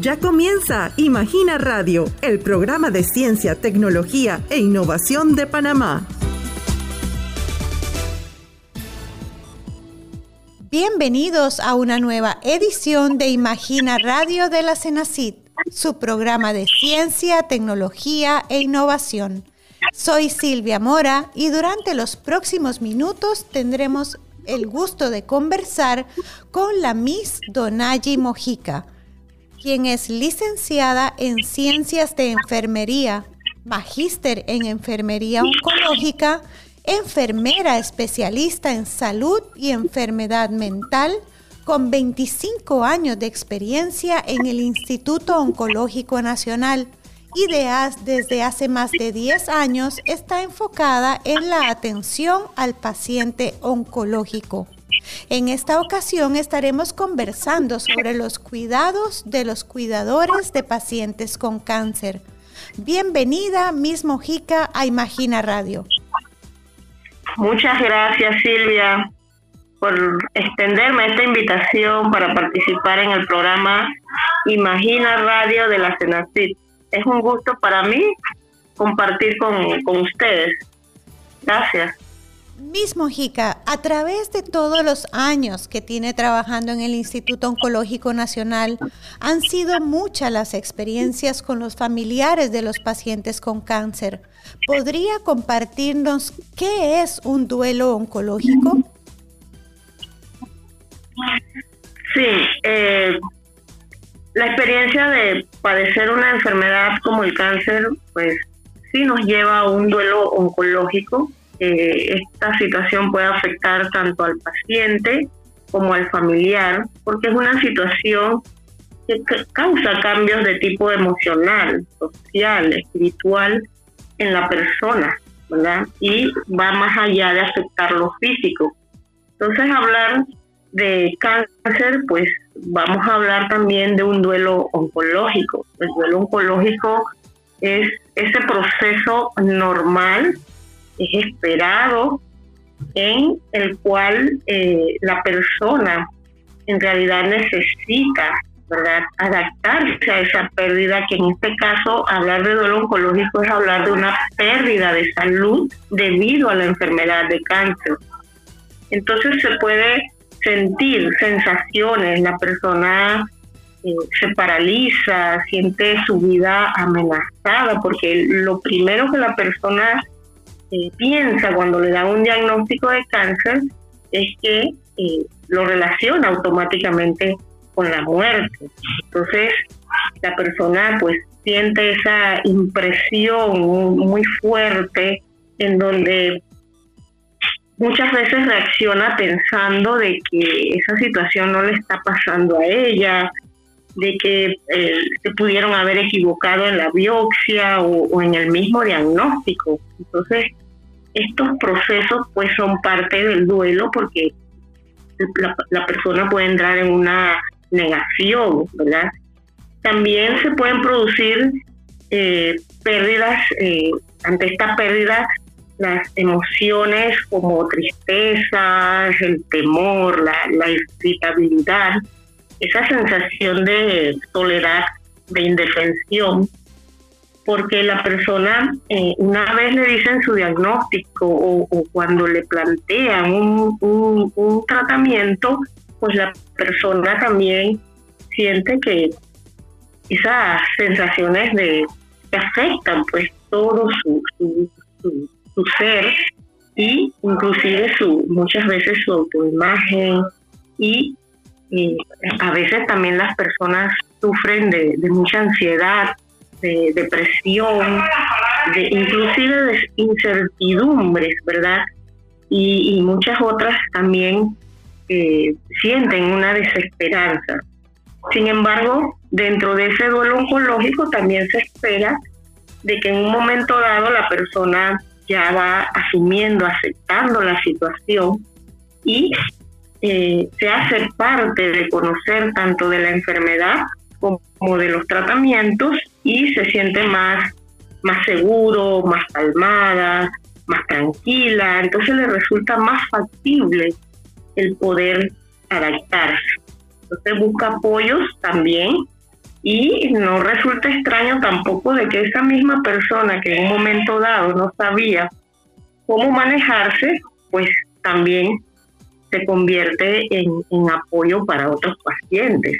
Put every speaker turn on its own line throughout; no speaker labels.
Ya comienza Imagina Radio, el programa de ciencia, tecnología e innovación de Panamá.
Bienvenidos a una nueva edición de Imagina Radio de la Cenacit, su programa de ciencia, tecnología e innovación. Soy Silvia Mora y durante los próximos minutos tendremos el gusto de conversar con la Miss Donayi Mojica, quien es licenciada en Ciencias de Enfermería, magíster en Enfermería Oncológica, enfermera especialista en salud y enfermedad mental, con 25 años de experiencia en el Instituto Oncológico Nacional y desde hace más de 10 años está enfocada en la atención al paciente oncológico. En esta ocasión estaremos conversando sobre los cuidados de los cuidadores de pacientes con cáncer. Bienvenida, Miss Mojica, a Imagina Radio.
Muchas gracias, Silvia, por extenderme esta invitación para participar en el programa Imagina Radio de la Senacit es un gusto para mí compartir con ustedes. Gracias.
Miss Mojica, a través de todos los años que tiene trabajando en el Instituto Oncológico Nacional, han sido muchas las experiencias con los familiares de los pacientes con cáncer. ¿Podría compartirnos qué es un duelo oncológico?
Sí, eh, la experiencia de padecer una enfermedad como el cáncer, pues sí nos lleva a un duelo oncológico. Esta situación puede afectar tanto al paciente como al familiar, porque es una situación que causa cambios de tipo emocional, social, espiritual en la persona, ¿verdad? Y va más allá de afectar lo físico. Entonces hablar de cáncer, pues vamos a hablar también de un duelo oncológico. El duelo oncológico es ese proceso normal, es esperado, en el cual eh, la persona en realidad necesita adaptarse a esa pérdida, que en este caso hablar de duelo oncológico es hablar de una pérdida de salud debido a la enfermedad de cáncer. Entonces se puede sentir sensaciones, la persona eh, se paraliza, siente su vida amenazada, porque lo primero que la persona piensa cuando le dan un diagnóstico de cáncer es que eh, lo relaciona automáticamente con la muerte. Entonces, la persona pues siente esa impresión muy fuerte en donde muchas veces reacciona pensando de que esa situación no le está pasando a ella, de que eh, se pudieron haber equivocado en la biopsia o, en el mismo diagnóstico. Entonces, estos procesos pues son parte del duelo porque la, persona puede entrar en una negación, ¿verdad? También se pueden producir eh, pérdidas, eh, ante esta pérdida las emociones como tristeza, el temor, la, irritabilidad, esa sensación de soledad, de indefensión, porque la persona, eh, una vez le dicen su diagnóstico o, cuando le plantean un, un, tratamiento, pues la persona también siente que esas sensaciones de que afectan pues todo su, su su ser y inclusive su muchas veces su autoimagen y, a veces también las personas sufren de, mucha ansiedad, de depresión, de inclusive de incertidumbres, ¿verdad? Y, muchas otras también eh, sienten una desesperanza. Sin embargo, dentro de ese duelo oncológico también se espera de que en un momento dado la persona ya va asumiendo, aceptando la situación y eh, se hace parte de conocer tanto de la enfermedad como de los tratamientos y se siente más, más seguro, más calmada, más tranquila, entonces le resulta más factible el poder adaptarse. Entonces busca apoyos también Y no resulta extraño tampoco de que esa misma persona que en un momento dado no sabía cómo manejarse, pues también se convierte en, apoyo para otros pacientes.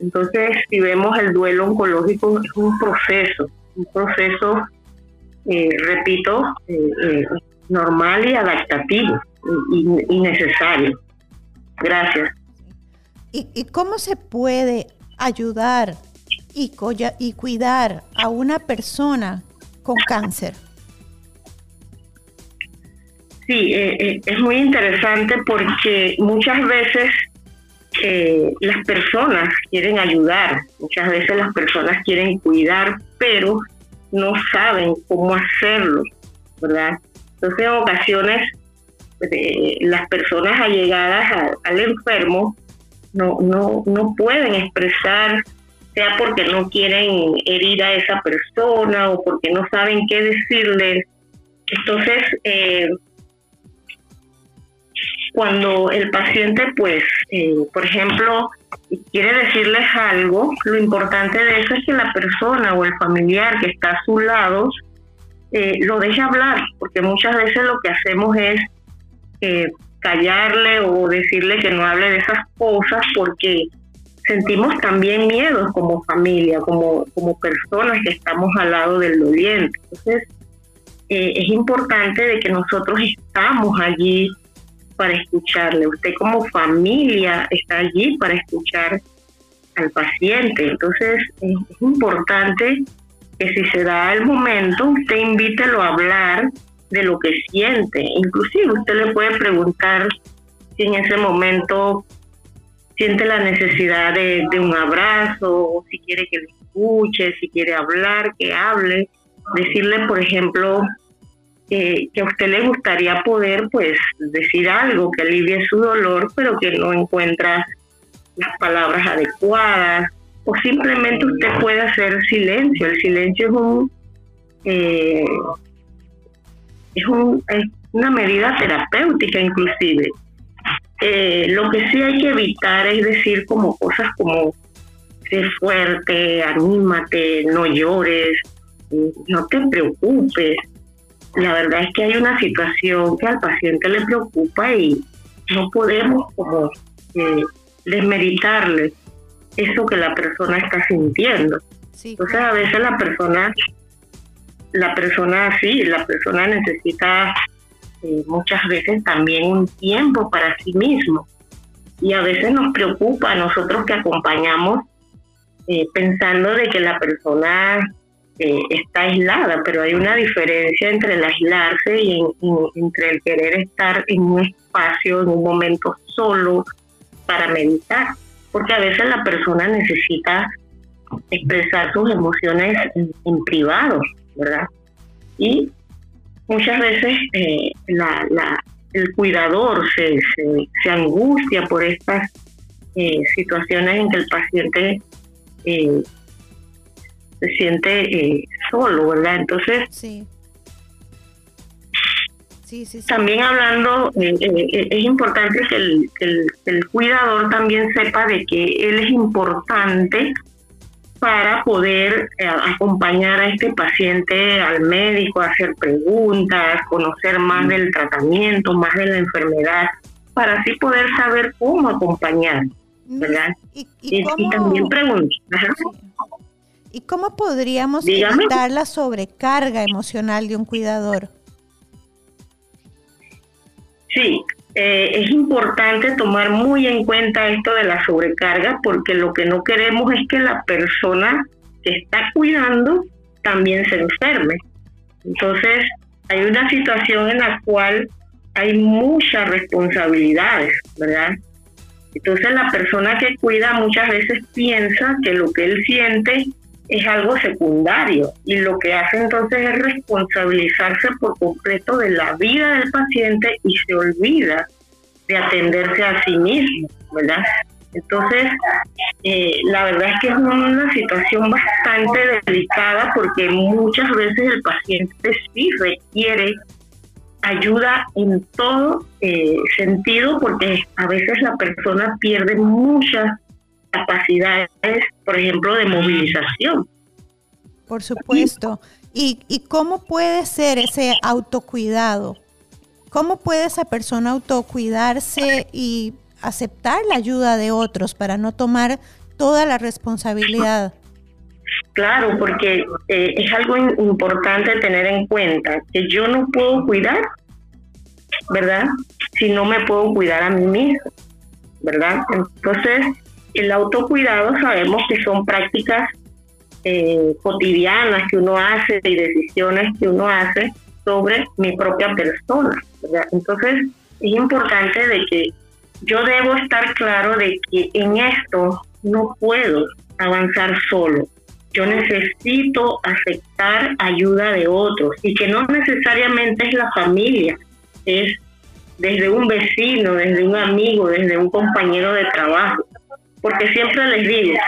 Entonces, si vemos el duelo oncológico, es un proceso, un proceso, eh, repito, eh, eh, normal y adaptativo y, necesario. Gracias.
¿Y, ¿Y, cómo se puede ayudar y, y cuidar a una persona con cáncer?
Sí, eh, eh, es muy interesante porque muchas veces eh, las personas quieren ayudar, muchas veces las personas quieren cuidar, pero no saben cómo hacerlo, ¿verdad? Entonces, en ocasiones, las personas allegadas al enfermo no, no, no pueden expresar, sea porque no quieren herir a esa persona o porque no saben qué decirle. Entonces, eh, cuando el paciente, pues, eh, por ejemplo, quiere decirles algo, lo importante de eso es que la persona o el familiar que está a su lado eh, lo deje hablar, porque muchas veces lo que hacemos es eh, callarle o decirle que no hable de esas cosas porque sentimos también miedo como familia, como, como personas que estamos al lado del doliente. Entonces, es importante de que nosotros estamos allí para escucharle. Usted como familia está allí para escuchar al paciente. Entonces es, importante que si se da el momento, usted invítelo a hablar de lo que siente. Inclusive usted le puede preguntar si en ese momento siente la necesidad de, de un abrazo, o si quiere que le escuche, si quiere hablar, que hable. Decirle, por ejemplo, que a usted le gustaría poder pues decir algo que alivie su dolor, pero que no encuentra las palabras adecuadas, o simplemente usted puede hacer silencio. El silencio es un eh, es, un, es una medida terapéutica inclusive. Eh, lo que sí hay que evitar es decir como cosas como sé fuerte, anímate, no llores, no te preocupes la verdad es que hay una situación que al paciente le preocupa y no podemos como eh, desmeritarle eso que la persona está sintiendo. Entonces a veces la persona, la persona sí, la persona necesita eh, muchas veces también un tiempo para sí mismo. Y a veces nos preocupa a nosotros que acompañamos eh, pensando de que la persona eh, está aislada, pero hay una diferencia entre el aislarse y entre el querer estar en un espacio, en un momento solo para meditar, porque a veces la persona necesita expresar sus emociones en, privado, ¿verdad? Y muchas veces eh, la, el cuidador se, se, angustia por estas eh, situaciones en que el paciente eh, se siente eh, solo, ¿verdad? Entonces, sí. Sí, sí, también hablando, eh, eh, es importante que el, el, cuidador también sepa de que él es importante para poder acompañar a este paciente al médico, hacer preguntas, conocer más del tratamiento, más de la enfermedad, para así poder saber cómo acompañar, mm, ¿verdad? Y, también preguntar.
¿Y cómo podríamos evitar la sobrecarga emocional de un cuidador?
Sí, eh, es importante tomar muy en cuenta esto de la sobrecarga porque lo que no queremos es que la persona que está cuidando también se enferme. Entonces, hay una situación en la cual hay muchas responsabilidades, ¿verdad? Entonces la persona que cuida muchas veces piensa que lo que él siente es algo secundario y lo que hace entonces es responsabilizarse por completo de la vida del paciente y se olvida de atenderse a sí mismo, ¿verdad? Entonces, eh, la verdad es que es una situación bastante delicada porque muchas veces el paciente sí requiere ayuda en todo eh, sentido porque a veces la persona pierde muchas capacidades por ejemplo, de movilización.
Por supuesto. ¿Y, ¿Y cómo puede ser ese autocuidado? ¿Cómo puede esa persona autocuidarse y aceptar la ayuda de otros para no tomar toda la responsabilidad?
Claro, porque eh, es algo importante tener en cuenta que yo no puedo cuidar, ¿verdad? Si no me puedo cuidar a mí mismo, ¿verdad? Entonces, el autocuidado sabemos que son prácticas eh, cotidianas que uno hace y decisiones que uno hace sobre mi propia persona. Entonces, es importante de que yo debo estar claro de que en esto no puedo avanzar solo. Yo necesito aceptar ayuda de otros y que no necesariamente es la familia, es desde un vecino, desde un amigo, desde un compañero de trabajo. Porque siempre les digo,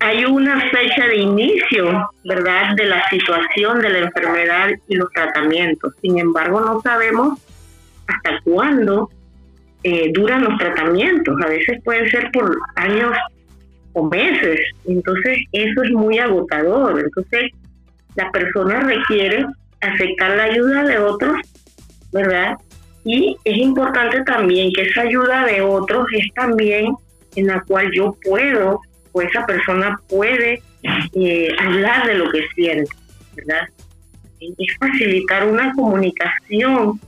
hay una fecha de inicio, ¿verdad?, de la situación de la enfermedad y los tratamientos. Sin embargo, no sabemos hasta cuándo eh, duran los tratamientos. A veces pueden ser por años o meses. Entonces, eso es muy agotador. Entonces, la persona requiere aceptar la ayuda de otros, ¿verdad? Y es importante también que esa ayuda de otros es también en la cual yo puedo, o esa persona puede eh, hablar de lo que siente, ¿verdad? Es facilitar una comunicación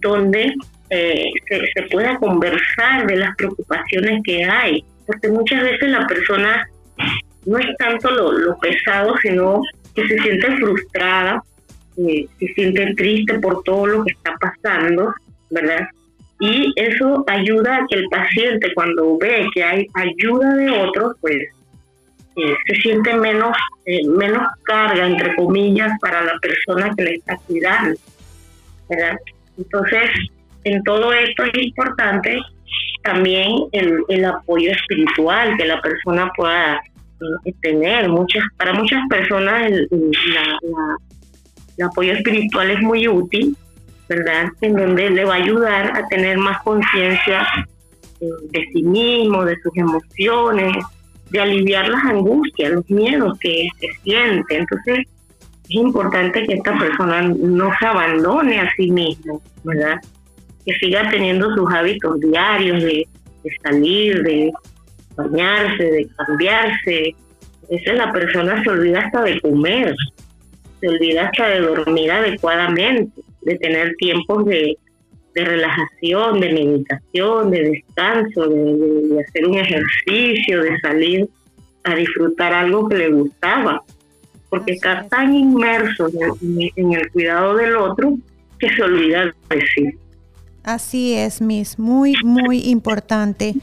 donde eh, se, pueda conversar de las preocupaciones que hay, porque muchas veces la persona no es tanto lo, pesado, sino que se siente frustrada, eh, se siente triste por todo lo que está pasando, ¿verdad? Y eso ayuda a que el paciente cuando ve que hay ayuda de otros, pues eh, se siente menos, menos carga, entre comillas, para la persona que le está cuidando, ¿verdad? Entonces, en todo esto es importante también el, apoyo espiritual que la persona pueda eh, tener. Muchas, para muchas personas el, apoyo espiritual es muy útil, ¿verdad? En donde le va a ayudar a tener más conciencia eh, de sí mismo, de sus emociones, de aliviar las angustias, los miedos que, que siente. Entonces, es importante que esta persona no se abandone a sí mismo, ¿verdad? que siga teniendo sus hábitos diarios de, salir, de bañarse, de cambiarse. Esa es la persona se olvida hasta de comer, se olvida hasta de dormir adecuadamente, de tener tiempos de, relajación, de meditación, de descanso, de, hacer un ejercicio, de salir a disfrutar algo que le gustaba, porque está tan inmerso en, en el cuidado del otro que se olvida de sí.
Así es, Miss, muy, muy importante.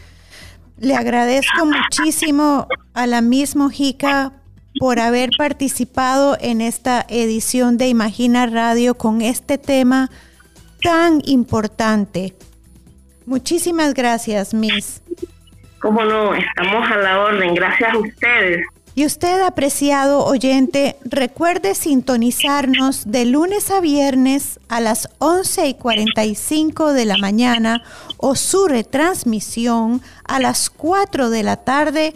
Le agradezco muchísimo a la Miss Mojica por haber participado en esta edición de Imagina Radio con este tema tan importante. Muchísimas gracias, Miss.
Cómo no, estamos a la orden. Gracias a ustedes.
Y usted, apreciado oyente, recuerde sintonizarnos de lunes a viernes a las 11 y 45 de la mañana o su retransmisión a las 4 de la tarde